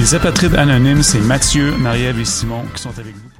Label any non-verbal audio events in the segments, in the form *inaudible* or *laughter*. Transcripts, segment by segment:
Les apatrides anonymes, c'est Mathieu, Marie-Ève et Simon qui sont avec vous.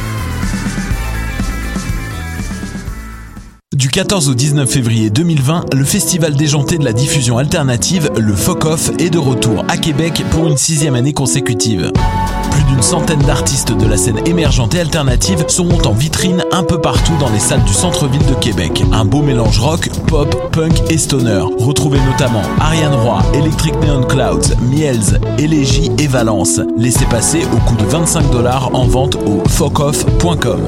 Du 14 au 19 février 2020, le festival déjanté de la diffusion alternative, le FOCOF, est de retour à Québec pour une sixième année consécutive. Plus d'une centaine d'artistes de la scène émergente et alternative seront en vitrine un peu partout dans les salles du centre-ville de Québec. Un beau mélange rock, pop, punk et stoner. Retrouvez notamment Ariane Roy, Electric Neon Clouds, Miels, Elegy et Valence. Laissez passer au coût de 25 dollars en vente au focoff.com.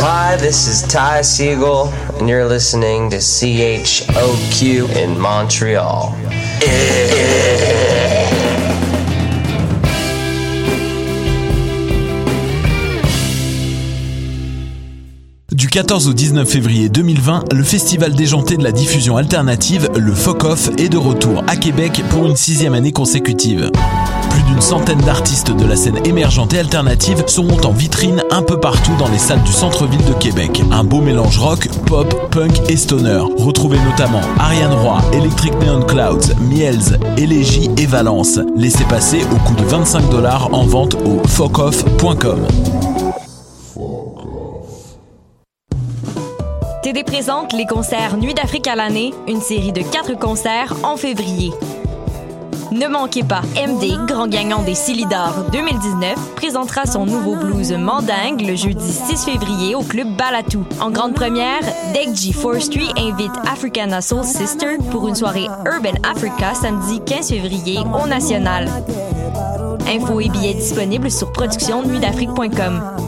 Hi, this is Ty Siegel, and you're listening to CHOQ in Montreal. Du 14 au 19 février 2020, le festival déjanté de la diffusion alternative, le FOCOF, est de retour à Québec pour une sixième année consécutive. D'une centaine d'artistes de la scène émergente et alternative seront en vitrine un peu partout dans les salles du centre-ville de Québec. Un beau mélange rock, pop, punk et stoner. Retrouvez notamment Ariane Roy, Electric Neon Clouds, Miels, Elegy et Valence. Laissez passer au coût de 25 dollars en vente au focoff.com. TD présente les concerts Nuit d'Afrique à l'année, une série de quatre concerts en février. Ne manquez pas, MD, grand gagnant des Silidor 2019, présentera son nouveau blues Mandingue le jeudi 6 février au club Balatou. En grande première, G Forestry invite Africana Soul Sister pour une soirée Urban Africa samedi 15 février au National. Infos et billets disponibles sur productionnuitdafrique.com.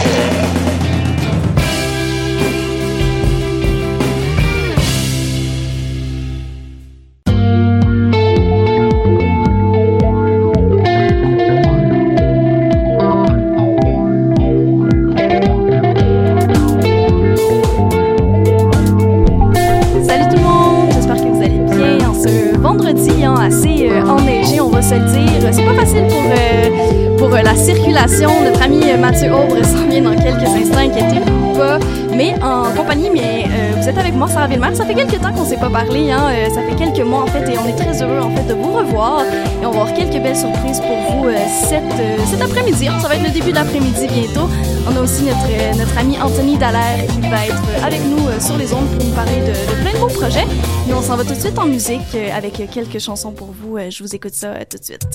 Début d'après-midi bientôt. On a aussi notre, euh, notre ami Anthony Dallaire qui va être avec nous euh, sur les ondes pour nous parler de, de plein de beaux projets. Mais on s'en va tout de suite en musique euh, avec quelques chansons pour vous. Je vous écoute ça tout de suite.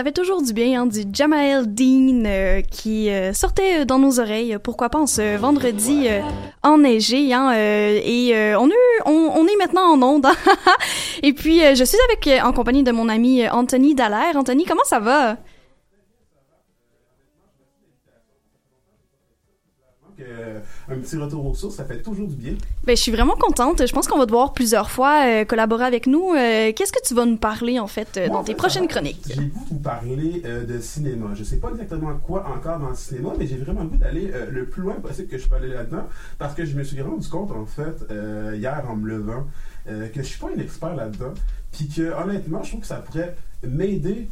Ça fait toujours du bien, hein, du Jamael Dean euh, qui euh, sortait dans nos oreilles. Pourquoi pas en ce vendredi euh, enneigé, hein, euh, et euh, on, est, maintenant en onde. hein. *laughs* et puis je suis avec euh, en compagnie de mon ami euh, Anthony Dallaire. Anthony, comment ça va? Euh, un petit retour aux sources, ça fait toujours du bien. Ben, je suis vraiment contente. Je pense qu'on va te voir plusieurs fois euh, collaborer avec nous. Euh, Qu'est-ce que tu vas nous parler en fait Moi, dans en tes prochaines chroniques? J'ai goût de vous parler de cinéma. Je sais pas exactement quoi encore dans le cinéma, mais j'ai vraiment le goût d'aller le plus loin possible que je peux aller là-dedans, parce que je me suis rendu compte, en fait, hier en me levant, que je suis pas un expert là-dedans, puis que honnêtement, je trouve que ça pourrait m'aider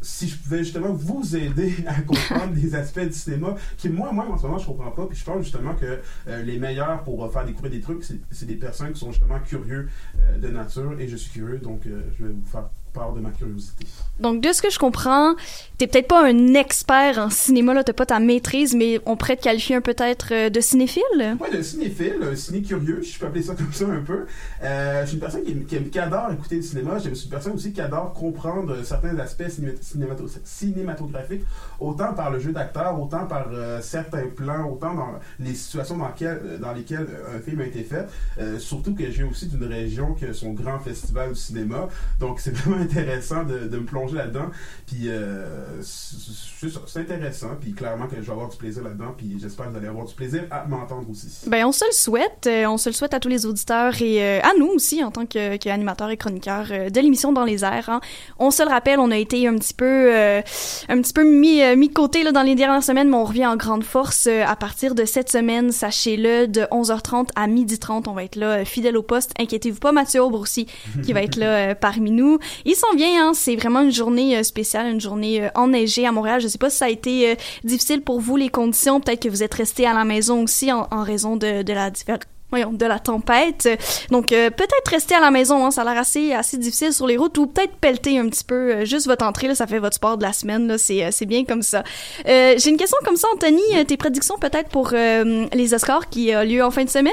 si je pouvais justement vous aider à comprendre *laughs* des aspects du cinéma qui moi moi en ce moment je comprends pas puis je pense justement que euh, les meilleurs pour euh, faire découvrir des trucs c'est des personnes qui sont justement curieux euh, de nature et je suis curieux donc je vais vous faire part de ma curiosité. Donc, de ce que je comprends, t'es peut-être pas un expert en cinéma, là, t'as pas ta maîtrise, mais on pourrait te qualifier un peut-être euh, de cinéphile? Ouais, le cinéphile, un ciné-curieux, je peux appeler ça *laughs* comme ça un peu. Euh, je suis une personne qui, qui, qui adore écouter le cinéma. Je suis une personne aussi qui adore comprendre euh, certains aspects cinéma- cinémato- cinématographiques, autant par le jeu d'acteur, autant par euh, certains plans, autant dans les situations dans, lesquelles- euh, dans lesquelles euh, un film a été fait. Euh, surtout que j'ai aussi d'une région qui a son grand festival du cinéma. Donc, c'est vraiment *laughs* intéressant de, me plonger là-dedans. Puis, euh, c'est intéressant. Puis, clairement que je vais avoir du plaisir là-dedans. Puis, j'espère que vous allez avoir du plaisir à m'entendre aussi. Ben, on se le souhaite. Euh, on se le souhaite à tous les auditeurs et euh, à nous aussi, en tant que, que animateurs et chroniqueurs de l'émission Dans les airs. hein. On se le rappelle, on a été un petit peu, un petit peu mis, mis de côté là, dans les dernières semaines, mais on revient en grande force à partir de cette semaine. Sachez-le, de 11h30 à 12h30, on va être là, fidèle au poste. Inquiétez-vous pas, Mathieu Aubre aussi, qui va être là parmi nous. Il s'en vient, hein, c'est vraiment une journée euh, spéciale, une journée euh, enneigée à Montréal. Je sais pas si ça a été euh, difficile pour vous, les conditions. Peut-être que vous êtes resté à la maison aussi en, raison de, de la diver- Voyons, de la tempête. Donc, euh, peut-être rester à la maison, hein, ça a l'air assez, difficile sur les routes, ou peut-être pelleter un petit peu, euh, juste votre entrée, ça fait votre sport de la semaine, là, c'est, euh, c'est bien comme ça. J'ai une question comme ça, Anthony, tes prédictions peut-être pour les Oscars qui ont lieu en fin de semaine?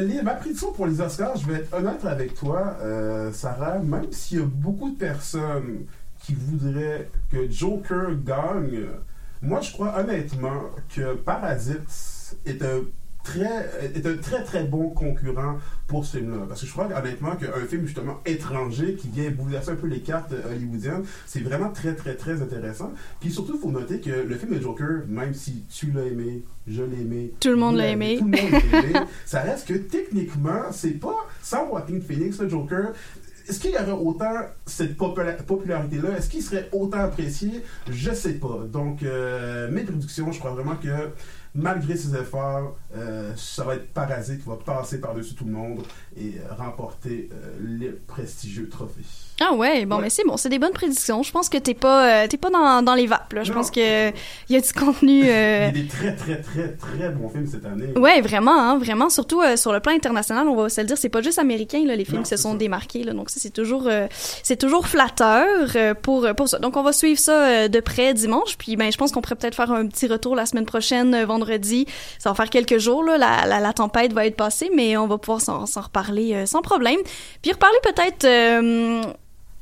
Les- ma prédiction pour les Oscars, je vais être honnête avec toi, Sarah, même s'il y a beaucoup de personnes qui voudraient que Joker gagne, moi je crois honnêtement que Parasite est un très est un très très bon concurrent pour ce film-là parce que je crois honnêtement qu'un film justement étranger qui vient bouleverser un peu les cartes euh, hollywoodiennes c'est vraiment très très très intéressant puis surtout il faut noter que le film de Joker même si tu l'as aimé je l'ai aimé Tout le monde l'a aimé. tout le monde l'a aimé *laughs* ça reste que techniquement c'est pas sans Joaquin Phoenix le Joker est-ce qu'il y aurait autant cette popula- popularité-là? Est-ce qu'il serait autant apprécié? Je sais pas. Donc, euh, mes prédictions, je crois vraiment que malgré ses efforts, euh, ça va être Parasite va passer par-dessus tout le monde et euh, remporter euh, les prestigieux trophées. Ah ouais, bon, Ouais. mais c'est bon, c'est des bonnes prédictions. Je pense que t'es pas, euh, t'es pas dans, dans les vapes, là. Je Non. pense que il y a du contenu... Il y euh, a des très, très, très, très bons films cette année. Ouais, vraiment, hein, vraiment. Surtout euh, sur le plan international, on va se le dire, c'est pas juste américain là, les films Non, qui se sont ça. démarqués. Là, donc ça, c'est toujours, euh, c'est toujours flatteur euh, pour pour ça. Donc on va suivre ça euh, de près dimanche. Puis ben, je pense qu'on pourrait peut-être faire un petit retour la semaine prochaine, euh, vendredi. Ça va faire quelques jours là. La, la, la tempête va être passée, mais on va pouvoir s'en reparler euh, sans problème. Puis reparler peut-être.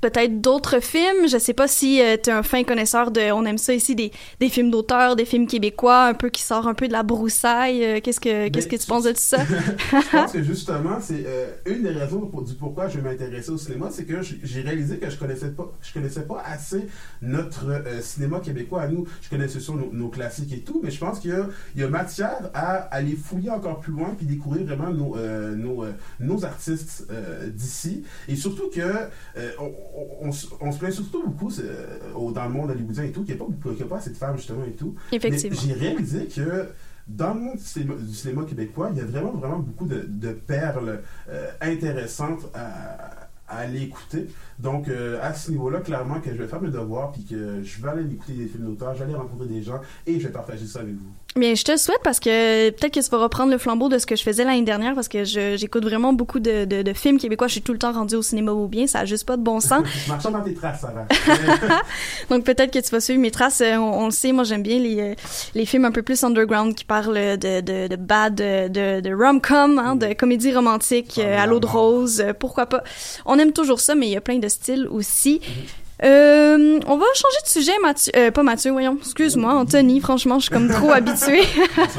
Peut-être d'autres films. Je sais pas si euh, t'es un fin connaisseur de, on aime ça ici, des, des films d'auteur, des films québécois, un peu qui sort un peu de la broussaille. Euh, qu'est-ce que, qu'est-ce que tu tu- penses de tout ça? *laughs* je *laughs* pense que justement, c'est euh, une des raisons pour- du pourquoi je vais m'intéresser au cinéma, c'est que j'ai réalisé que je connaissais pas, je connaissais pas assez notre euh, cinéma québécois à nous. Je connaissais sur nos, nos classiques et tout, mais je pense qu'il y a, il y a matière à aller fouiller encore plus loin puis découvrir vraiment nos, euh, nos, euh, nos artistes euh, d'ici. Et surtout que euh, on, on- on se- plaint surtout beaucoup euh, dans le monde hollywoodien et tout, qu'il n'y a, y a pas assez de femmes justement et tout. Effectivement. Mais j'ai réalisé que dans le monde du cinéma, du cinéma québécois, il y a vraiment, vraiment beaucoup de, de perles euh, intéressantes à, à aller écouter. Donc, euh, à ce niveau-là, clairement que je vais faire mes devoirs, puis que je vais aller écouter des films d'auteur, je vais aller rencontrer des gens, et je vais partager ça avec vous. Bien, je te le souhaite parce que peut-être que tu vas reprendre le flambeau de ce que je faisais l'année dernière parce que je- j'écoute vraiment beaucoup de, de, de films québécois. Je suis tout le temps rendue au cinéma ou bien, ça a juste pas de bon sens. *laughs* Marchons dans tes traces, Sarah. *laughs* Donc peut-être que tu vas suivre mes traces. Euh, On, on le sait, moi j'aime bien les, euh, les films un peu plus underground qui parlent de, de, de bad, de, de, de rom-com, hein, de comédie romantique euh, à l'eau de rose. pourquoi pas? On aime toujours ça, mais il y a plein de styles aussi. Euh, on va changer de sujet, Mathieu. Euh, pas Mathieu, voyons. Excuse-moi, Anthony. Franchement, je suis comme trop habituée. *laughs*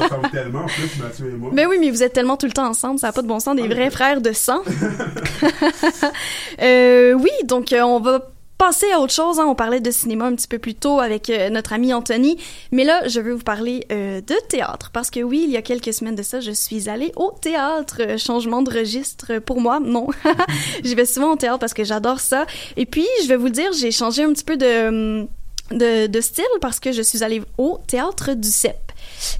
*laughs* Tellement, en plus, Mathieu et moi. Mais oui, mais vous êtes tellement tout le temps ensemble, ça n'a pas de bon sens, des vrais frères de sang. *laughs* euh, oui, donc euh, on va passer à autre chose. Hein. On parlait de cinéma un petit peu plus tôt avec euh, notre ami Anthony, mais là, je veux vous parler euh, de théâtre parce que oui, il y a quelques semaines de ça, je suis allée au théâtre. Euh, changement de registre pour moi, non. *laughs* J'y vais souvent au théâtre parce que j'adore ça. Et puis, je vais vous dire, j'ai changé un petit peu de hum, de, de style parce que je suis allée au théâtre du CEP.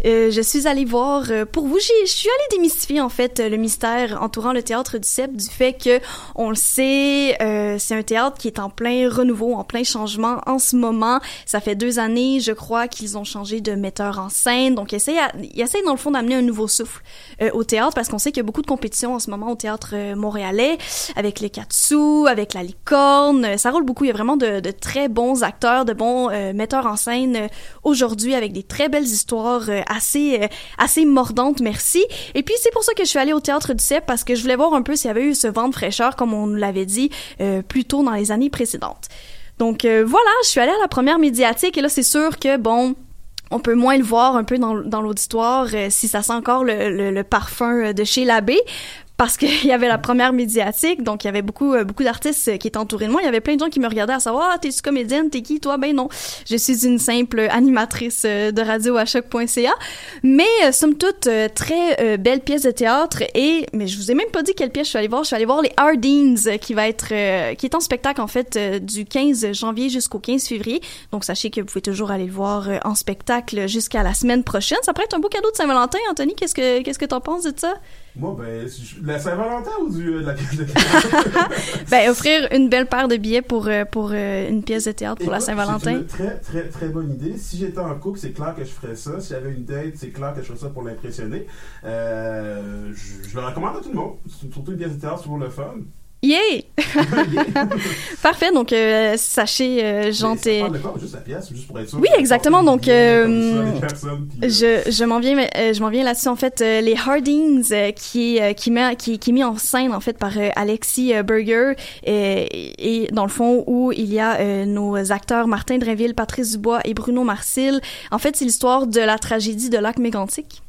Euh, je suis allée voir euh, pour vous, je suis allée démystifier en fait le mystère entourant le théâtre du CEP du fait que on le sait, euh, c'est un théâtre qui est en plein renouveau, en plein changement en ce moment. Ça fait deux années, je crois, qu'ils ont changé de metteur en scène, donc ils essayent, dans le fond d'amener un nouveau souffle euh, au théâtre parce qu'on sait qu'il y a beaucoup de compétitions en ce moment au théâtre euh, montréalais avec les sous, avec la licorne, ça roule beaucoup. Il y a vraiment de, de très bons acteurs, de bons euh, metteurs en scène aujourd'hui avec des très belles histoires assez euh, assez mordantes, merci. Et puis c'est pour ça que je suis allée au théâtre du CEP parce que je voulais voir un peu s'il y avait eu ce vent de fraîcheur comme on nous l'avait dit euh, plus tôt dans les années précédentes. Donc euh, voilà, je suis allée à la première médiatique et là c'est sûr que bon on peut moins le voir un peu dans, dans l'auditoire euh, si ça sent encore le, le- le parfum euh, de chez l'abbé parce qu'il *laughs* y avait la première médiatique, donc il y avait beaucoup euh, beaucoup d'artistes euh, qui étaient entourés de moi. Il y avait plein de gens qui me regardaient à savoir ah t'es-tu comédienne, t'es qui toi Ben non, je suis une simple animatrice euh, de radio à choc.ca. Mais somme toute très belle pièce de théâtre et mais je vous ai même pas dit quelle pièce je suis allée voir. Je suis allée voir les Hardines qui va être qui est en spectacle en fait du 15 janvier jusqu'au 15 février. Donc sachez que vous pouvez toujours aller le voir en spectacle jusqu'à la semaine prochaine. Ça pourrait être un beau cadeau de Saint-Valentin. Anthony, qu'est-ce que qu'est-ce que t'en penses de ça? Moi, ben, la Saint-Valentin ou du, euh, de la pièce de *laughs* Ben offrir une belle paire de billets pour euh, pour euh, une pièce de théâtre pour la Saint-Valentin. C'est une très, très, très bonne idée. Si j'étais en couple, c'est clair que je ferais ça. Si j'avais une date, c'est clair que je ferais ça pour l'impressionner. Euh, je, je le recommande à tout le monde. Surtout une pièce de théâtre, c'est toujours le fun. Yeah! *laughs* Parfait, donc euh, sachez, euh, Jean, t'es-? Juste la pièce, juste pour être sûr. Oui, exactement. Donc, euh, je, je m'en viens, euh, je m'en viens là-dessus. En fait, euh, les Hardings, euh, qui est, euh, qui met, qui, qui est mis en scène en fait par Alexis Berger, et, et dans le fond où il y a euh, nos acteurs Martin Dreville, Patrice Dubois et Bruno Marcil. En fait, c'est l'histoire de la tragédie de Lac Mégantic.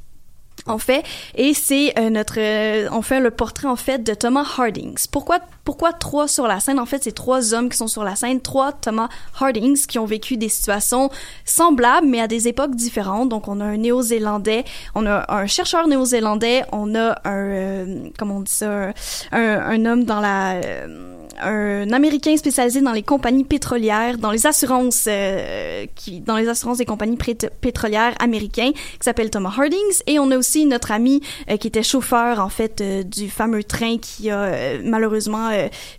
En fait, et c'est euh, notre, euh, on fait le portrait en fait de Thomas Hardings. Pourquoi, pourquoi trois sur la scène? En fait, c'est trois hommes qui sont sur la scène, trois Thomas Hardings qui ont vécu des situations semblables mais à des époques différentes. Donc, on a un Néo-Zélandais, on a un chercheur néo-zélandais, on a un, euh, comment on dit ça, un, un homme dans la, euh, un Américain spécialisé dans les compagnies pétrolières, dans les assurances, euh, qui, dans les assurances des compagnies pétrolières américains, qui s'appelle Thomas Hardings, et on a aussi notre ami euh, qui était chauffeur en fait euh, du fameux train qui a euh, malheureusement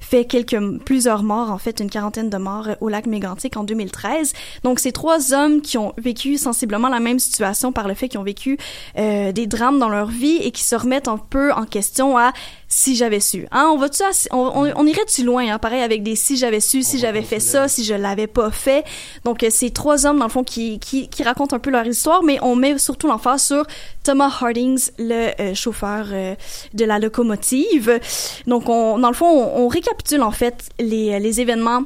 fait quelques plusieurs morts, en fait une quarantaine de morts au lac Mégantic en 2013. Donc ces trois hommes qui ont vécu sensiblement la même situation par le fait qu'ils ont vécu des drames dans leur vie et qui se remettent un peu en question à si j'avais su. Hein, on va-tu assez- on, on, on irait-tu loin, hein, pareil avec des si j'avais su, si j'avais fait ça, si je l'avais pas fait. Donc ces trois hommes dans le fond qui, qui, qui racontent un peu leur histoire, mais on met surtout l'emphase sur Thomas Hardings, le euh, chauffeur euh, de la locomotive. Donc on, dans le fond, on, récapitule en fait les, les événements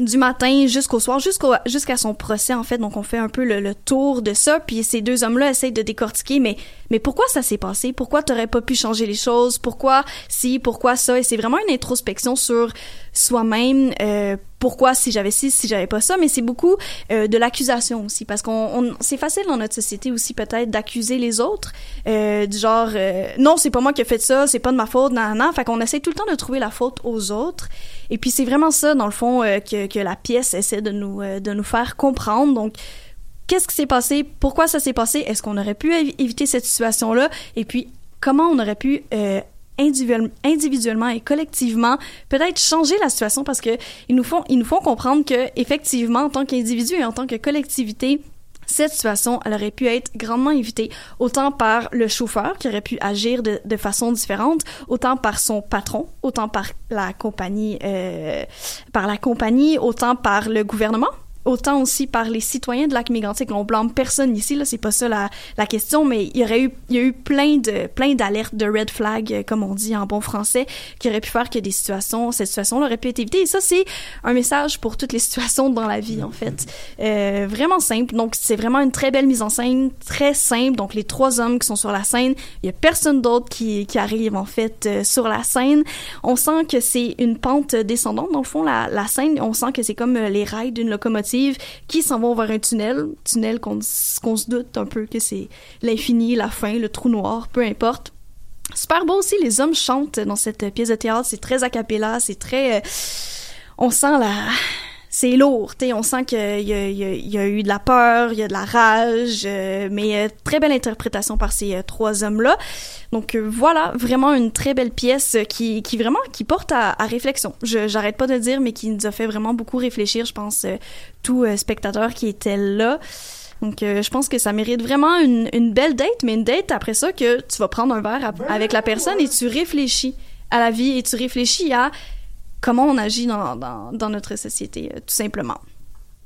du matin jusqu'au soir, jusqu'à son procès en fait. Donc on fait un peu le, tour de ça, puis ces deux hommes-là essayent de décortiquer, mais pourquoi ça s'est passé? Pourquoi t'aurais pas pu changer les choses? Pourquoi si? Pourquoi ça? Et c'est vraiment une introspection sur soi-même. euh, pourquoi si j'avais ci, si j'avais pas ça, mais c'est beaucoup euh, de l'accusation aussi, parce qu'on on- c'est facile dans notre société aussi peut-être d'accuser les autres, euh, du genre euh, non c'est pas moi qui ai fait ça, c'est pas de ma faute, nan nan, fait qu'on essaie tout le temps de trouver la faute aux autres, et puis c'est vraiment ça dans le fond euh, que, que la pièce essaie de nous euh, de nous faire comprendre, donc qu'est-ce qui s'est passé, pourquoi ça s'est passé, est-ce qu'on aurait pu évi- éviter cette situation-là, et puis comment on aurait pu euh, individuellement et collectivement peut-être changer la situation parce que ils nous font ils nous font comprendre que effectivement en tant qu'individu et en tant que collectivité cette situation, elle aurait pu être grandement évitée, autant par le chauffeur qui aurait pu agir de, de façon différente, autant par son patron, autant par la compagnie, euh, par la compagnie, autant par le gouvernement, autant aussi par les citoyens de lac mégantic. On blâme personne ici, là, c'est pas ça la, question, mais il y aurait eu, il y a eu plein de, plein d'alertes de red flag, euh, comme on dit en bon français, qui auraient pu faire que des situations, cette situation-là aurait pu être évitée. Et ça, c'est un message pour toutes les *laughs* situations dans la vie, en fait. Euh, vraiment simple. Donc, c'est vraiment une très belle mise en scène, très simple. Donc, les trois hommes qui sont sur la scène, il y a personne d'autre qui, arrive, en fait, euh, sur la scène. On sent que c'est une pente descendante, dans le fond, la, scène. On sent que c'est comme les rails d'une locomotive qui s'en vont vers un tunnel, tunnel qu'on se doute un peu que c'est l'infini, la fin, le trou noir, peu importe. Super beau aussi, les hommes chantent dans cette pièce de théâtre, c'est très a cappella, c'est très... euh, on sent la... C'est lourd, tu sais, on sent qu'il y, y a- eu de la peur, il y a de la rage, euh, mais euh, très belle interprétation par ces euh, trois hommes-là. Donc euh, voilà, vraiment une très belle pièce euh, qui, vraiment qui porte à, à réflexion. J'arrête pas de le dire, mais qui nous a fait vraiment beaucoup réfléchir, je pense, tout spectateur qui était là. Donc je pense que ça mérite vraiment une, belle date, mais une date après ça que tu vas prendre un verre avec la personne et tu réfléchis à la vie et tu réfléchis à comment on agit dans, dans, dans notre société, euh, tout simplement.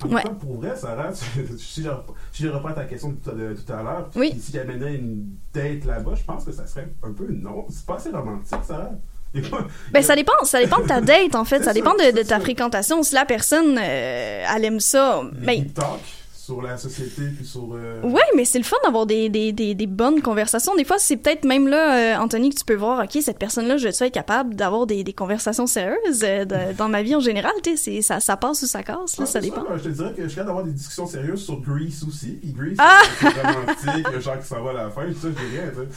Ouais. pour vrai, Sarah, *laughs* si je, reprends ta question de tout à, de tout à l'heure, Oui. si j'amènerais une date là-bas, je pense que ça serait un peu non. C'est pas assez romantique, Sarah. *laughs* Ben ça dépend, ça dépend de ta date en fait, *laughs* ça dépend de, ta fréquentation. Si la personne euh, elle aime ça, ben sur la société puis sur. euh, Ouais, mais c'est le fun d'avoir des, des, des, des bonnes conversations. Des fois, c'est peut-être même là, euh, Anthony, que tu peux voir, OK, cette personne-là, je vais être capable d'avoir des, des conversations sérieuses euh, de- *laughs* dans ma vie en général. Tu sais, c'est- ça, ça passe ou ça casse, là, ça dépend. là, je te dirais que je suis capable d'avoir des discussions sérieuses sur Grease aussi. Puis Grease, Ah! c'est romantique, le genre qui s'en va à la fin, tout ça, je dis rien. tu sais.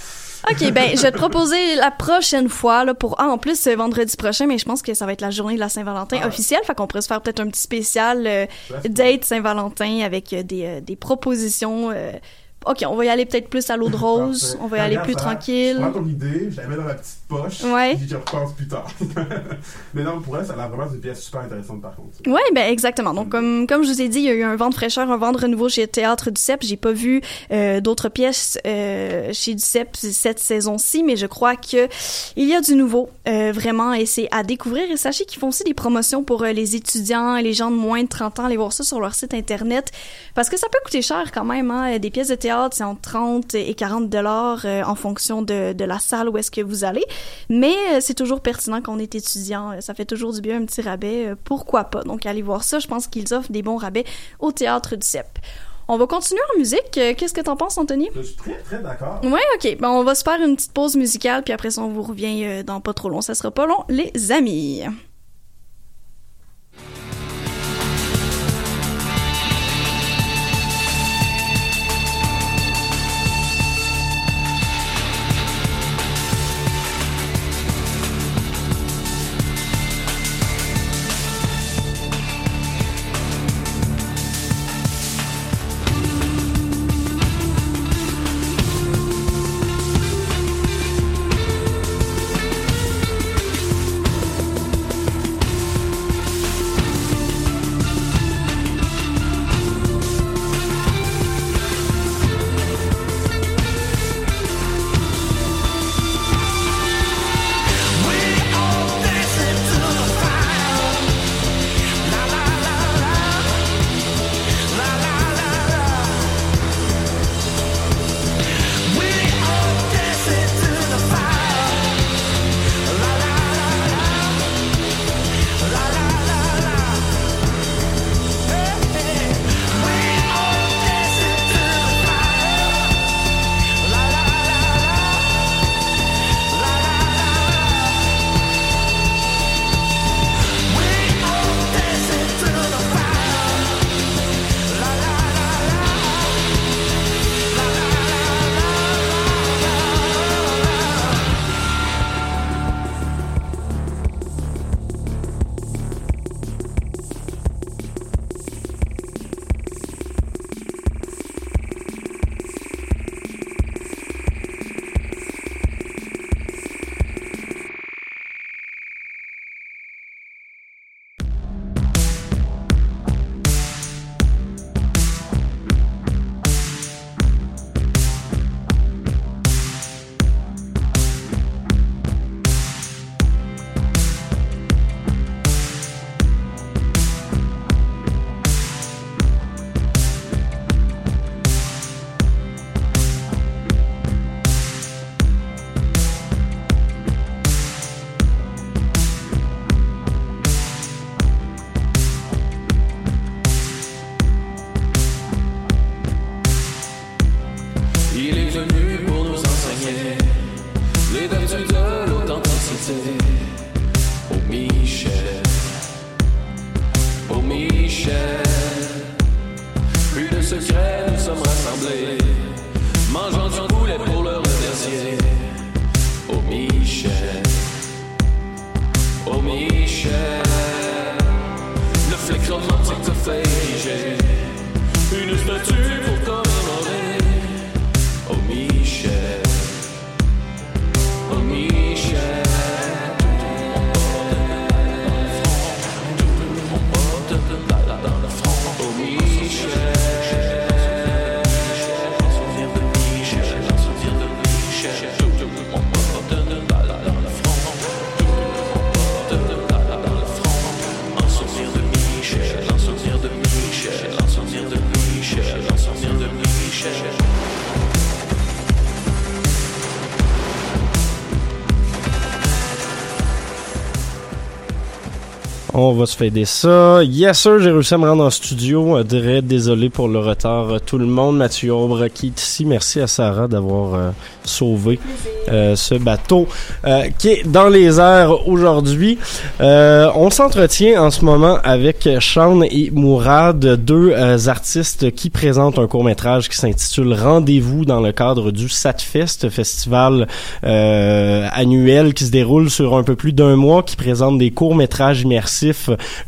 OK, ben, je vais te proposer la prochaine fois, là, pour, ah, en plus, c'est vendredi prochain, mais je pense que ça va être la journée de la Saint-Valentin Ah. officielle, fait qu'on pourrait se faire peut-être un petit spécial euh, date Saint-Valentin avec euh, des, euh, des propositions. OK, on va y aller peut-être plus à l'eau de *laughs* rose, on va y aller plus tranquille. Je prends ton idée, je la mets dans ma petite poche, Ouais. puis je repense plus tard. *laughs* Mais non, pour elle, ça a l'air vraiment une pièce super intéressante par contre. Ouais, ben exactement. Donc comme comme je vous ai dit, il y a eu un vent de fraîcheur, un vent de renouveau chez Théâtre du Cep. J'ai pas vu euh, d'autres pièces euh, chez du Cep cette saison-ci, mais je crois que il y a du nouveau euh, vraiment et c'est à découvrir. Et sachez qu'ils font aussi des promotions pour les étudiants et les gens de moins de 30 ans. Allez voir ça sur leur site internet parce que ça peut coûter cher quand même. Hein. Des pièces de théâtre, c'est entre 30 et 40 dollars euh, en fonction de, de la salle où est-ce que vous allez. Mais euh, c'est toujours pertinent quand on est étudiant. Ça fait toujours du bien un petit rabais. euh, pourquoi pas? Donc, allez voir ça. Je pense qu'ils offrent des bons rabais au Théâtre du CEP. On va continuer en musique. Qu'est-ce que t'en penses, Anthony? Je suis très très d'accord. Ouais, ok. Ben, on va se faire une petite pause musicale, puis après ça, on vous revient dans pas trop long. Ça sera pas long, les amis. pour nous enseigner les vertus de l'authenticité. On va se fader ça. Yes sir, j'ai réussi à me rendre en studio. Euh, désolé pour le retard. euh, Tout le monde, Mathieu Aubre qui est ici. Merci à Sarah d'avoir euh, sauvé ce bateau qui est dans les airs aujourd'hui. On s'entretient en ce moment avec Sean et Mourad, deux artistes qui présentent un court-métrage qui s'intitule Rendez-vous dans le cadre du SatFest, festival annuel qui se déroule sur un peu plus d'un mois, qui présente des courts-métrages immersifs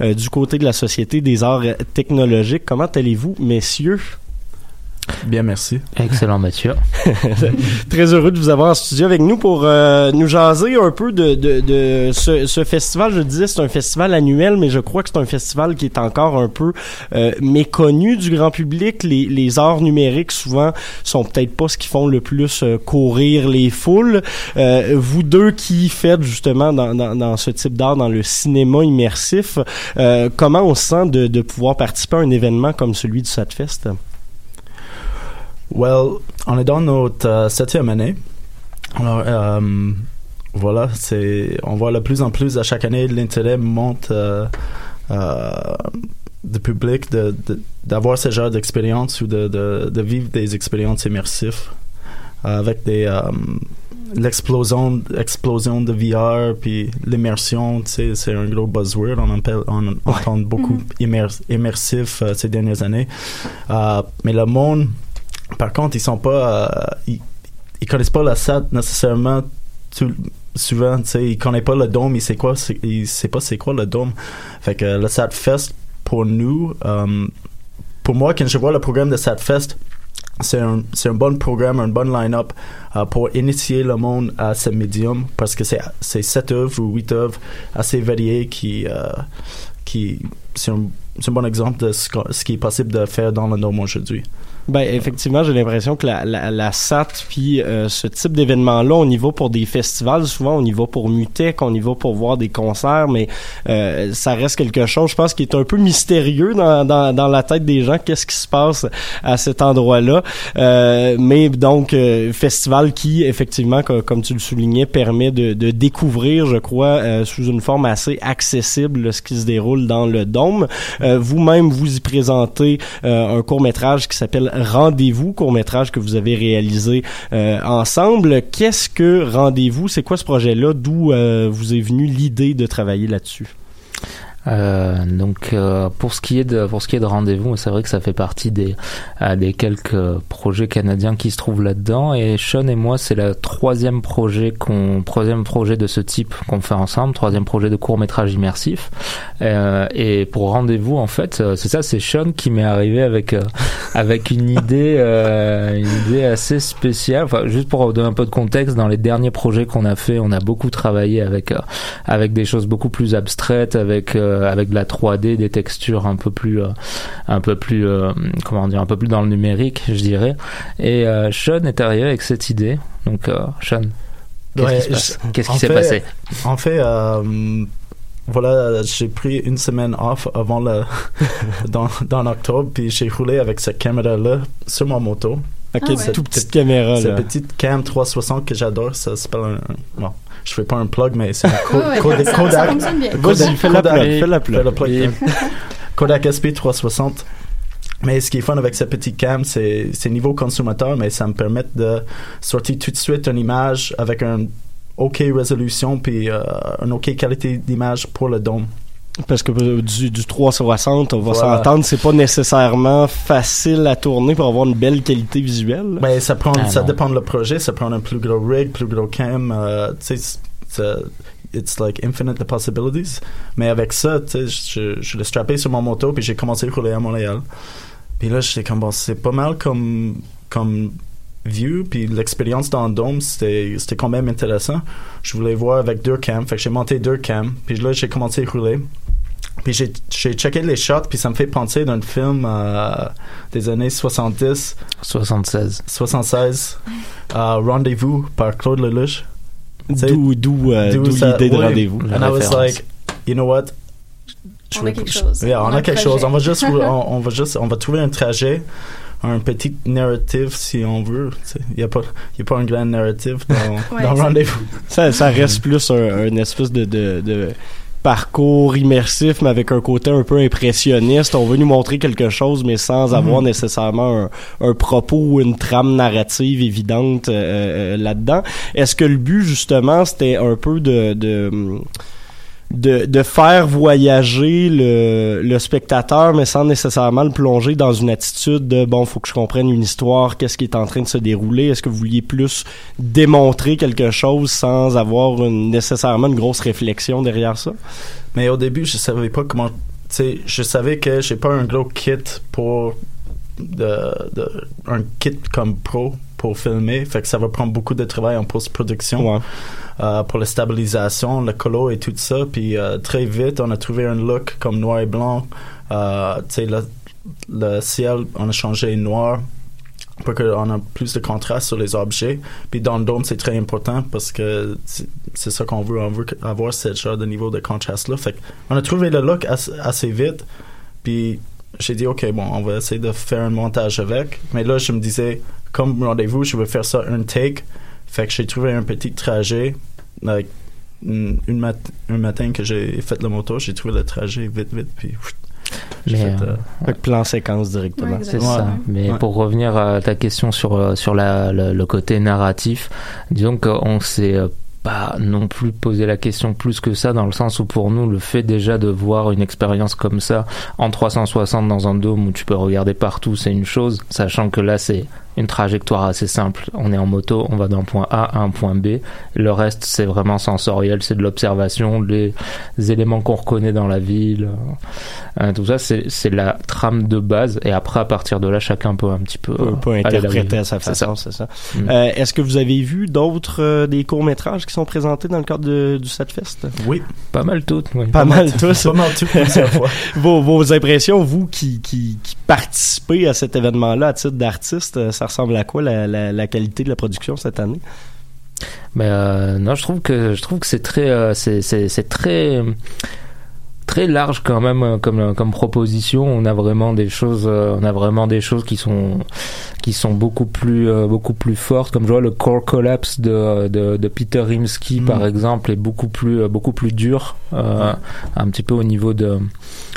euh, du côté de la Société des arts technologiques. Comment allez-vous, messieurs? Bien, merci. Excellent, Mathieu. *laughs* Très heureux de vous avoir en studio avec nous pour euh, nous jaser un peu de, de, de ce, ce festival. Je disais, c'est un festival annuel, mais je crois que c'est un festival qui est encore un peu euh, méconnu du grand public. Les, les arts numériques, souvent, sont peut-être pas ce qui font le plus euh, courir les foules. Euh, vous deux qui faites justement dans, dans, dans ce type d'art, dans le cinéma immersif, euh, comment on se sent de, de pouvoir participer à un événement comme celui du SatFest? Well, on est dans notre euh, septième année. Alors, euh, voilà, c'est, on voit de plus en plus à chaque année l'intérêt monte euh, euh, du public de, de- d'avoir ce genre d'expérience ou de, de, de vivre des expériences immersives euh, avec des l'explosion explosion de VR puis l'immersion c'est un gros buzzword. On, appelle, on entend beaucoup immer- immersif ces dernières années. Mais le monde par contre, ils sont pas, euh, ils, ils connaissent pas la SAT nécessairement souvent. Tu sais, ils connaissent pas le dôme. Ils savent quoi, ils pas c'est quoi le dôme. Fait que le SAT Fest pour nous, euh, pour moi, quand je vois le programme de SAT Fest, c'est un, un bon programme, un bon line-up euh, pour initier le monde à ce médium parce que c'est, c'est sept œuvres ou huit œuvres assez variées qui, euh, qui c'est un, un bon exemple de ce, qui est possible de faire dans le dôme aujourd'hui. Ben effectivement, j'ai l'impression que la, la, la SAT puis euh, ce type d'événement-là, on y va pour des festivals, souvent on y va pour Mutec, on y va pour voir des concerts, mais euh, ça reste quelque chose, je pense, qui est un peu mystérieux dans, dans, dans la tête des gens. Qu'est-ce qui se passe à cet endroit-là? Euh, Mais donc euh, festival qui, effectivement, co- comme tu le soulignais, permet de, de découvrir, je crois, euh, sous une forme assez accessible ce qui se déroule dans le dôme. Euh, Vous-même, vous y présentez un court métrage qui s'appelle Rendez-vous, court métrage que vous avez réalisé euh, ensemble. Qu'est-ce que Rendez-vous? C'est quoi ce projet-là? D'où euh, vous est venue l'idée de travailler là-dessus? Euh, donc euh, pour ce qui est de pour ce qui est de rendez-vous, c'est vrai que ça fait partie des euh, des quelques projets canadiens qui se trouvent là-dedans. Et Sean et moi, c'est le troisième projet qu'on troisième projet de ce type qu'on fait ensemble, troisième projet de court métrage immersif. Euh, et pour rendez-vous, en fait, euh, c'est ça, c'est Sean qui m'est arrivé avec euh, avec une *laughs* idée euh, une idée assez spéciale. Enfin, juste pour donner un peu de contexte, dans les derniers projets qu'on a fait, on a beaucoup travaillé avec euh, avec des choses beaucoup plus abstraites, avec euh, avec de la 3D, des textures un peu plus euh, un peu plus euh, comment dire, un peu plus dans le numérique, je dirais. Et euh, Sean est arrivé avec cette idée. Donc euh, Sean, qu'est-ce Ouais, qui s'est passé? En fait, euh, voilà, j'ai pris une semaine off avant le *laughs* dans, dans octobre, puis j'ai roulé avec cette caméra-là sur ma moto. Ok, Ah ouais. toute petite caméra, Cette là. petite cam 360 que j'adore, ça s'appelle un, un- bon, je fais pas un plug, mais c'est *laughs* Kodak. Kodak- Vas-y, fais la Kodak- plug, fais la plug. fais la plug. Et- *laughs* Kodak SP 360. Mais ce qui est fun avec cette petite cam, c'est c'est niveau consommateur, mais ça me permet de sortir tout de suite une image avec un OK résolution puis euh, une OK qualité d'image pour le dôme. Parce que euh, du, du 360, on va Voilà. s'entendre, c'est pas nécessairement facile à tourner pour avoir une belle qualité visuelle. Ben, ça prend, Ah, ça non. dépend de le projet. Ça prend un plus gros rig, plus gros cam. euh, tu sais, it's like infinite the possibilities. Mais avec ça, tu sais, je, je l'ai strappé sur mon moto puis j'ai commencé à rouler à Montréal. Puis là, j'étais comme bon, c'est pas mal comme comme view puis l'expérience dans le dôme c'était c'était quand même intéressant. Je voulais voir avec deux cams, fait que j'ai monté deux cams puis là j'ai commencé à rouler. Puis j'ai j'ai checké les shots puis ça me fait penser d'un film euh, des années 70 76 76 euh, Rendez-vous par Claude Lelouch. D'où- d'où, euh, d'où l'idée de oui. Rendez-vous. And I was like, you know what? On a quelque chose. Yeah, on, On a quelque projet. chose. On va juste, *laughs* on, on va juste, on va trouver un trajet, un petit narrative si on veut. Il n'y a pas, il y a pas un grand narrative dans, *laughs* Ouais, dans Rendez-vous. Ça, ça reste plus un, un espèce de, de, de parcours immersif, mais avec un côté un peu impressionniste. On veut nous montrer quelque chose, mais sans avoir Mhm. nécessairement un, un propos ou une trame narrative évidente euh, euh, là-dedans. Est-ce que le but, justement, c'était un peu de... de de, de faire voyager le, le spectateur, mais sans nécessairement le plonger dans une attitude de bon, faut que je comprenne une histoire, qu'est-ce qui est en train de se dérouler? Est-ce que vous vouliez plus démontrer quelque chose sans avoir une, nécessairement une grosse réflexion derrière ça? Mais au début, je savais pas comment. Tu sais, je savais que j'ai pas un gros kit pour de, de- un kit comme pro pour filmer, fait que ça va prendre beaucoup de travail en post-production euh, pour la stabilisation, le colo et tout ça. Puis euh, très vite, on a trouvé un look comme noir et blanc. Euh, tu sais, le, le ciel, on a changé noir pour qu'on a plus de contraste sur les objets. Puis dans le dôme, c'est très important parce que c'est ça qu'on veut. On veut avoir ce genre de niveau de contraste-là. Fait on a trouvé le look assez vite. Puis j'ai dit, OK, bon, on va essayer de faire un montage avec. Mais là, je me disais, comme rendez-vous, je veux faire ça un take. Fait que j'ai trouvé un petit trajet. Like, une, une mat- un matin que j'ai fait le moto, j'ai trouvé le trajet vite, vite. Puis j'ai Mais, fait, euh, euh, plan séquence directement. C'est ça. Mais Ouais. pour revenir à ta question sur euh, sur la, le, le côté narratif, disons qu'on s'est euh, pas non plus posé la question plus que ça dans le sens où pour nous le fait déjà de voir une expérience comme ça en 360 dans un dôme où tu peux regarder partout c'est une chose sachant que là c'est une trajectoire assez simple on est en moto on va d'un point A à un point B le reste c'est vraiment sensoriel c'est de l'observation les éléments qu'on reconnaît dans la ville euh, tout ça c'est c'est la trame de base et après à partir de là chacun peut un petit peu peut, peut interpréter à sa façon, c'est ça. Mm. Euh, Est-ce que vous avez vu d'autres euh, des courts métrages qui sont présentés dans le cadre de- du Setfest Oui. Pas mal toutes. oui. Pas, mal tous. Pas mal tout plusieurs fois. *laughs* vos, vos impressions, vous qui, qui, qui participez à cet événement-là à titre d'artiste, euh, ça ressemble à quoi la, la, la qualité de la production cette année? Mais euh, non, je trouve que je trouve que c'est très euh, c'est très très large quand même euh, comme comme proposition. On a vraiment des choses euh, on a vraiment des choses qui sont qui sont beaucoup plus euh, beaucoup plus fortes comme je vois le core collapse de de, de Peter Rimsky Mm. par exemple est beaucoup plus euh, beaucoup plus dur euh, un petit peu au niveau de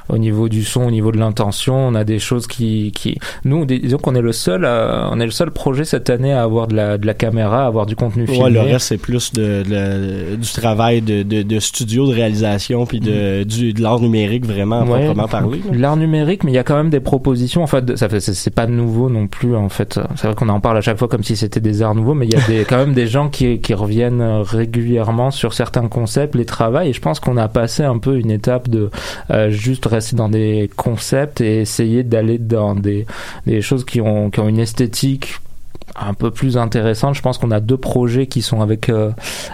au niveau du son, au niveau de l'intention, on a des choses qui, qui, nous, dis- disons qu'on est le seul, à- on est le seul projet cette année à avoir de la, de la caméra, à avoir du contenu filmé. Ouais, le reste, c'est plus de, de- du travail de, de, de studio, de réalisation, puis de, du, de l'art numérique, vraiment, Mm. Ouais, proprement parler. là. L'art numérique, mais il y a quand même des propositions. En fait, ça fait, c'est pas nouveau non plus. En fait, c'est vrai qu'on en parle à chaque fois comme si c'était des arts nouveaux, mais il y a des, *laughs* quand même des gens qui, qui reviennent euh, régulièrement sur certains concepts, les travails. Et je pense qu'on a passé un peu une étape de euh, juste rester dans des concepts et essayer d'aller dans des, des choses qui ont, qui ont une esthétique un peu plus intéressante. Je pense qu'on a deux projets qui sont avec euh,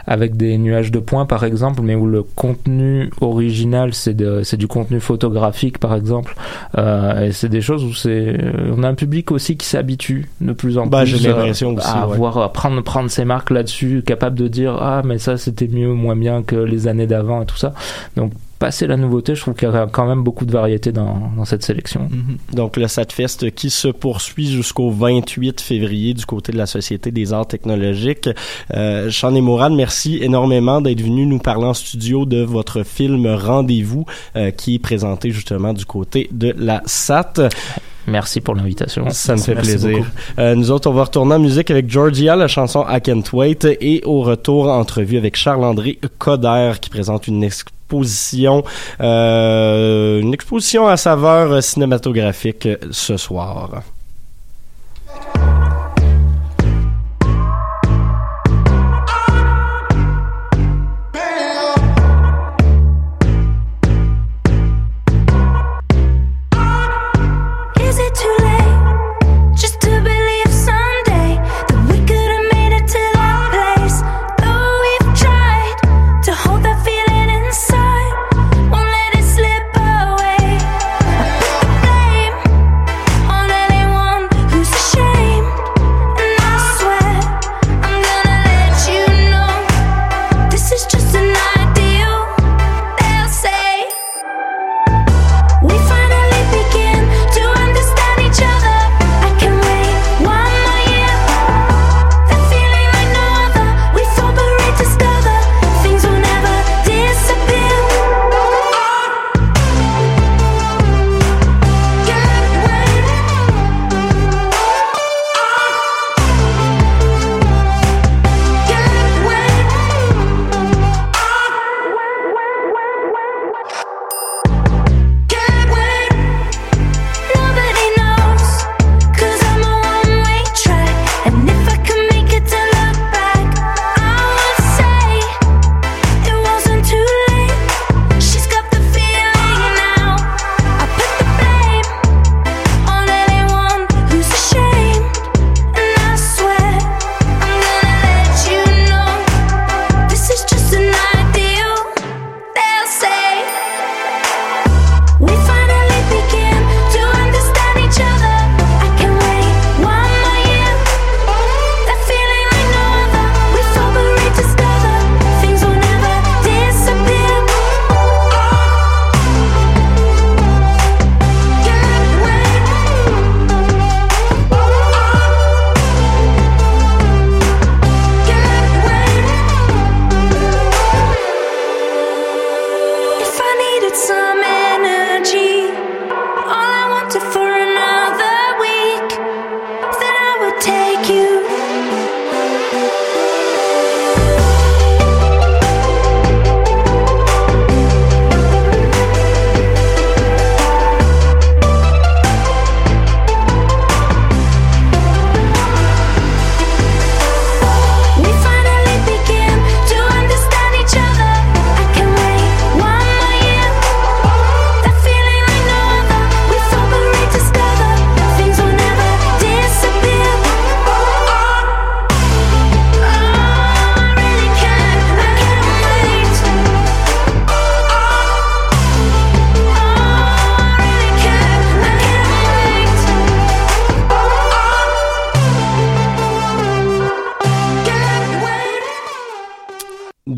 avec des nuages de points par exemple, mais où le contenu original c'est du contenu photographique par exemple. Euh, et c'est des choses où c'est on a un public aussi qui s'habitue de plus en Bah, plus euh, aussi, à ouais. avoir à prendre prendre ses marques là-dessus, capable de dire ah mais ça c'était mieux ou moins bien que les années d'avant et tout ça. Donc passer la nouveauté, je trouve qu'il y a quand même beaucoup de variété dans, dans cette sélection. Donc le SATFest qui se poursuit jusqu'au 28 février du côté de la Société des arts technologiques. Euh, Sean et Mourad, merci énormément d'être venu nous parler en studio de votre film Rendez-vous euh, qui est présenté justement du côté de la SAT. Merci pour l'invitation. Ça me fait Merci plaisir. Euh, nous autres, on va retourner en musique avec Georgia, la chanson I Can't Wait, et au retour, entrevue avec Charles-André Coder qui présente une exposition, euh, une exposition à saveur cinématographique ce soir.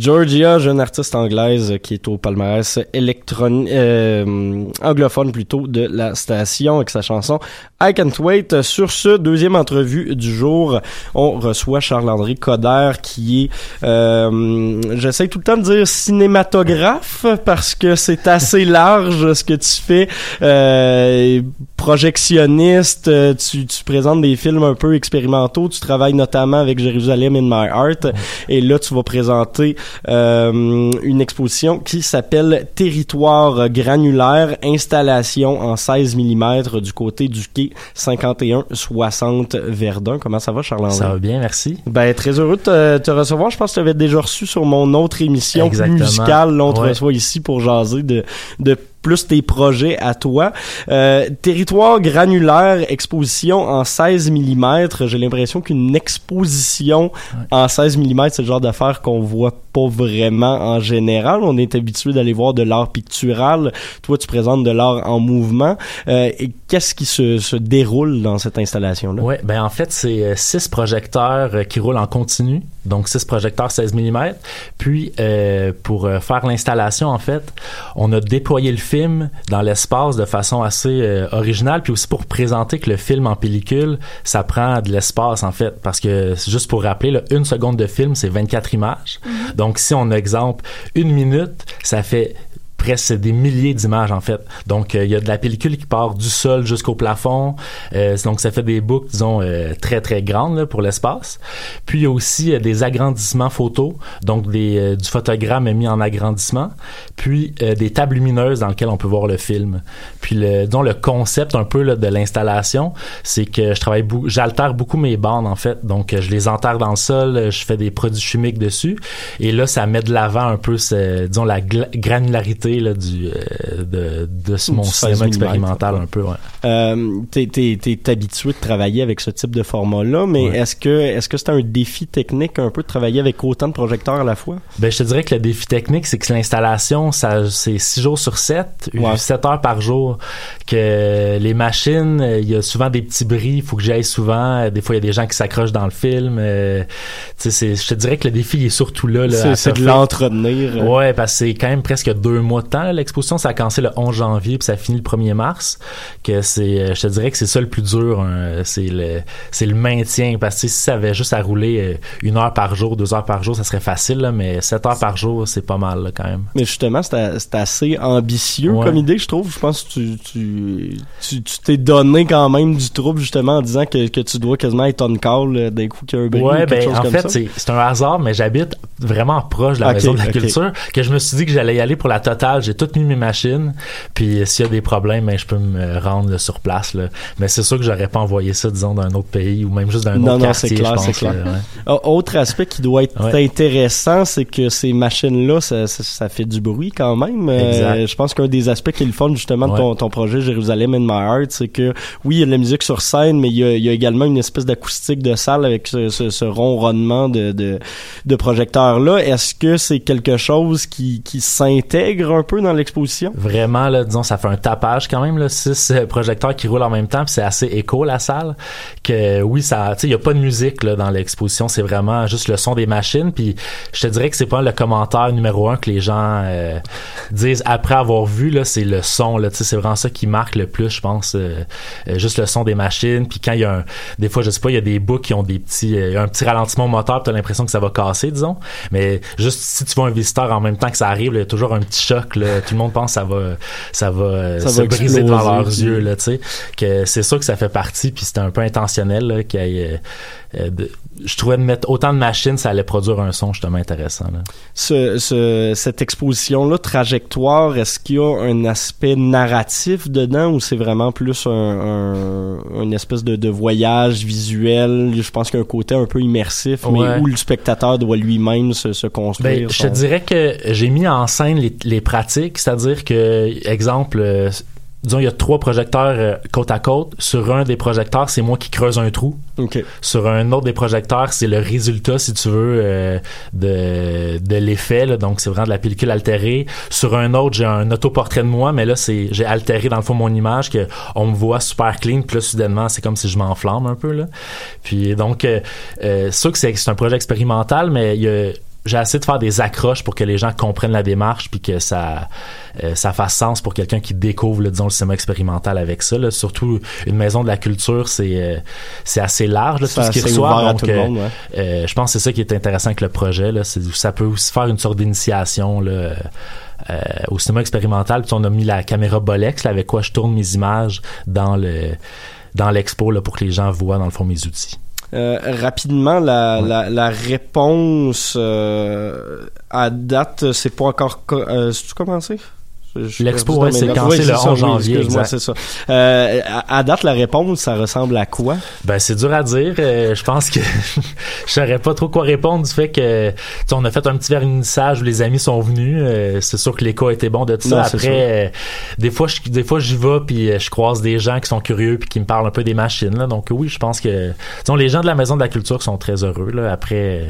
Georgia, jeune artiste anglaise qui est au palmarès électronique, euh, anglophone plutôt de la station avec sa chanson I Can't Wait. Sur ce deuxième entrevue du jour, on reçoit Charles-André Coder qui est, euh, j'essaie tout le temps de dire cinématographe parce que c'est assez *laughs* large ce que tu fais, euh, projectionniste, tu, tu présentes des films un peu expérimentaux, tu travailles notamment avec Jérusalem in My Heart et là tu vas présenter euh, une exposition qui s'appelle Territoire granulaire, installation en 16 mm du côté du quai 51-60 Verdun. Comment ça va, Charles-André? Ça va bien, merci. Ben, très heureux de te, te recevoir. Je pense que tu avais déjà reçu sur mon autre émission Exactement. musicale. Là, on te Ouais. reçoit ici pour jaser de, de plus tes projets à toi. Euh, territoire granulaire, exposition en 16 mm. J'ai l'impression qu'une exposition en 16 mm, c'est le genre d'affaire qu'on voit pas vraiment en général. On est habitué d'aller voir de l'art pictural. Toi, tu présentes de l'art en mouvement. Euh, qu'est-ce qui se, se déroule dans cette installation-là? Ouais, ben en fait, c'est euh, six projecteurs euh, qui roulent en continu, donc six projecteurs 16 mm. Puis euh, pour euh, faire l'installation, en fait, on a déployé le film dans l'espace de façon assez euh, originale, puis aussi pour présenter que le film en pellicule, ça prend de l'espace en fait, parce que juste pour rappeler, là, une seconde de film, c'est 24 images. Donc si on exemple une minute, ça fait presque des milliers d'images en fait. Donc euh, il y a de la pellicule qui part du sol jusqu'au plafond. Euh, donc ça fait des boucles disons euh, très très grandes là, pour l'espace. Puis il y a aussi euh, des agrandissements photos, donc des euh, du photogramme mis en agrandissement, puis des tables lumineuses dans lesquelles on peut voir le film. Puis le disons le concept un peu là, de l'installation, c'est que je travaille j'altère beaucoup mes bandes en fait. Donc je les enterre dans le sol, je fais des produits chimiques dessus et là ça met de l'avant un peu disons la gla- là, du euh, de, de ce- mon Du 16 cinéma mm, expérimental ouais. un peu ouais. Euh, t'es, t'es habitué de travailler avec ce type de format-là, mais Ouais. est-ce que est-ce que c'est un défi technique un peu de travailler avec autant de projecteurs à la fois? Ben, je te dirais que le défi technique, c'est que l'installation, ça, c'est 6 jours sur 7, Ouais. 7 heures par jour. Que les machines, euh, il y a souvent des petits bris, il faut que j'aille souvent. Euh, Des fois, il y a des gens qui s'accrochent dans le film. euh, tu je te dirais que le défi il est surtout là. là, C'est- de l'entretenir. Ouais, parce que c'est quand même presque deux mois là. L'exposition, ça a commencé le 11 janvier, puis ça finit le 1er mars. Que c'est, euh, je te dirais que c'est ça le plus dur. hein, c'est le, c'est le maintien. Parce que si ça avait juste à rouler euh, une heure par jour, deux heures par jour, ça serait facile. là, mais sept heures par jour, c'est pas mal là, quand même. Mais justement, c'est assez ambitieux Ouais. comme idée, je trouve. Je pense que tu tu tu tu t'es donné quand même du trouble justement en disant que, que tu dois quasiment être on call euh, d'un coup qu'il y a un bris ou Ouais, quelque ben chose en comme fait, c'est c'est un hasard, mais j'habite vraiment proche de la maison de la culture que je me suis dit que j'allais y aller pour la totale. J'ai tout mis mes machines, puis euh, s'il y a des problèmes, ben, je peux me rendre là, sur place. Là. Mais c'est sûr que j'aurais pas envoyé ça, disons, d'un autre pays ou même juste d'un Non, autre non, quartier. c'est clair, c'est clair. ouais. Autre aspect qui doit être Ouais. intéressant, c'est que ces machines-là, ça, ça, ça fait du bruit quand même. Euh, je pense qu'un des aspects qui est le fun justement de ton, ton projet Jérusalem in My Heart, c'est que oui, il y a de la musique sur scène, mais il y a, il y a également une espèce d'acoustique de salle avec ce, ce, ce ronronnement de, de, de projecteurs-là. Est-ce que c'est quelque chose qui, qui s'intègre un peu dans l'exposition? Vraiment, là, disons, ça fait un tapage quand même, là, six euh, projecteurs qui roulent en même temps, puis c'est assez écho la salle. Que oui, ça, tu sais, il y a pas de musique là dans l'exposition, c'est vraiment juste le son des machines. Puis je te dirais que c'est pas le commentaire numéro un que les gens euh, disent après avoir vu là, c'est le son là, tu sais, c'est vraiment ça qui marque le plus, je pense, euh, euh, juste le son des machines. Puis quand il y a un, des fois, je sais pas, il y a des bouts qui ont des petits, euh, un petit ralentissement moteur, puis t'as l'impression que ça va casser, disons. Mais juste si tu vois un visiteur en même temps que ça arrive, il y a toujours un petit choc choc. Là. Tout le monde pense que ça va, ça va, euh, Ça se va briser devant leurs yeux. Là, tu sais. que c'est sûr que ça fait partie, puis c'était un peu intentionnel. Là, qu'il y ait, euh, de- je trouvais de mettre autant de machines, ça allait produire un son justement intéressant. Là. Ce, ce- cette exposition-là, trajectoire, est-ce qu'il y a un aspect narratif dedans ou c'est vraiment plus un, un- une espèce de, de voyage visuel? Je pense qu'il y a un côté un peu immersif, Ouais. mais où le spectateur doit lui-même se, se construire. Ben, je te dirais que j'ai mis en scène les, les pratiques, c'est-à-dire que, exemple, euh, disons, il y a trois projecteurs euh, côte à côte. Sur un des projecteurs, c'est moi qui creuse un trou. Ok. Sur un autre des projecteurs, c'est le résultat, si tu veux, euh, de, de l'effet. là. Donc, c'est vraiment de la pellicule altérée. Sur un autre, j'ai un autoportrait de moi, mais là, c'est j'ai altéré dans le fond mon image, que on me voit super clean. Puis là, soudainement, c'est comme si je m'enflamme un peu. Là. Puis donc, euh, euh, c'est sûr que c'est c'est un projet expérimental, mais il y a j'ai essayé de faire des accroches pour que les gens comprennent la démarche puis que ça euh, ça fasse sens pour quelqu'un qui découvre là, disons le cinéma expérimental avec ça là. surtout une maison de la culture c'est euh, c'est assez large là, tout ce qui reçoit donc euh, monde, ouais. euh, je pense que c'est ça qui est intéressant avec le projet là c'est ça peut aussi faire une sorte d'initiation là euh, au cinéma expérimental puis on a mis la caméra Bolex là, avec quoi je tourne mes images dans le dans l'expo là pour que les gens voient dans le fond mes outils Euh, rapidement, la, la, la réponse euh, à date, c'est pas encore. co- Euh, C'est-tu commencé? L'expo, ouais, c'est quand c'est le ça, 11 oui, janvier, Excuse-moi, c'est ça. Euh, à, à date, la réponse, ça ressemble à quoi? Ben c'est dur à dire. Euh, je pense que *laughs* je saurais pas trop quoi répondre du fait que on a fait un petit vernissage où les amis sont venus. Euh, c'est sûr que l'écho a été bon de tout ça. Non, Après, euh, des fois je des fois j'y vais puis euh, je croise des gens qui sont curieux puis qui me parlent un peu des machines. Là. Donc oui, je pense que disons, les gens de la maison de la culture sont très heureux. Là. Après, euh,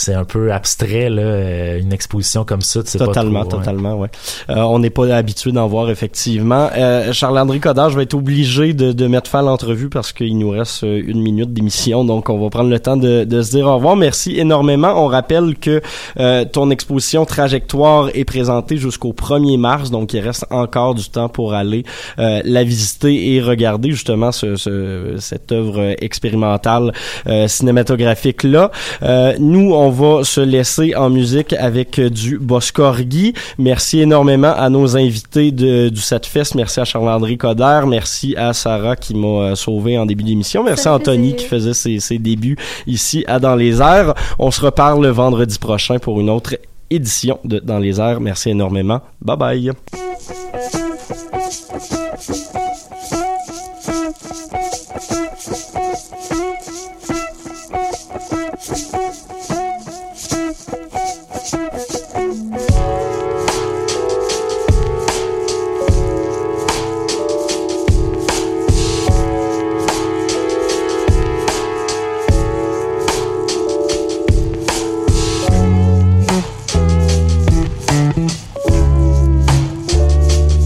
c'est un peu abstrait là, euh, une exposition comme ça. tu sais pas Totalement, trop, totalement, ouais. Euh, on n'est pas habitué d'en voir effectivement. Euh, Charles-André Codard, je vais être obligé de, de mettre fin à l'entrevue parce qu'il nous reste euh, une minute d'émission, donc on va prendre le temps de, de se dire au revoir. Merci énormément. On rappelle que euh, ton exposition Trajectoire est présentée jusqu'au 1er mars, donc il reste encore du temps pour aller euh, la visiter et regarder justement ce, ce- cette œuvre expérimentale euh, cinématographique là. Euh, nous, on va se laisser en musique avec euh, du Boscorghi. Merci énormément à nos invités de, du Setfest. Merci à Charles-André Coder. Merci à Sarah qui m'a euh, sauvé en début d'émission. Merci à Anthony plaisir. qui faisait ses, ses débuts ici à Dans les airs. On se reparle le vendredi prochain pour une autre édition de Dans les airs. Merci énormément. Bye bye.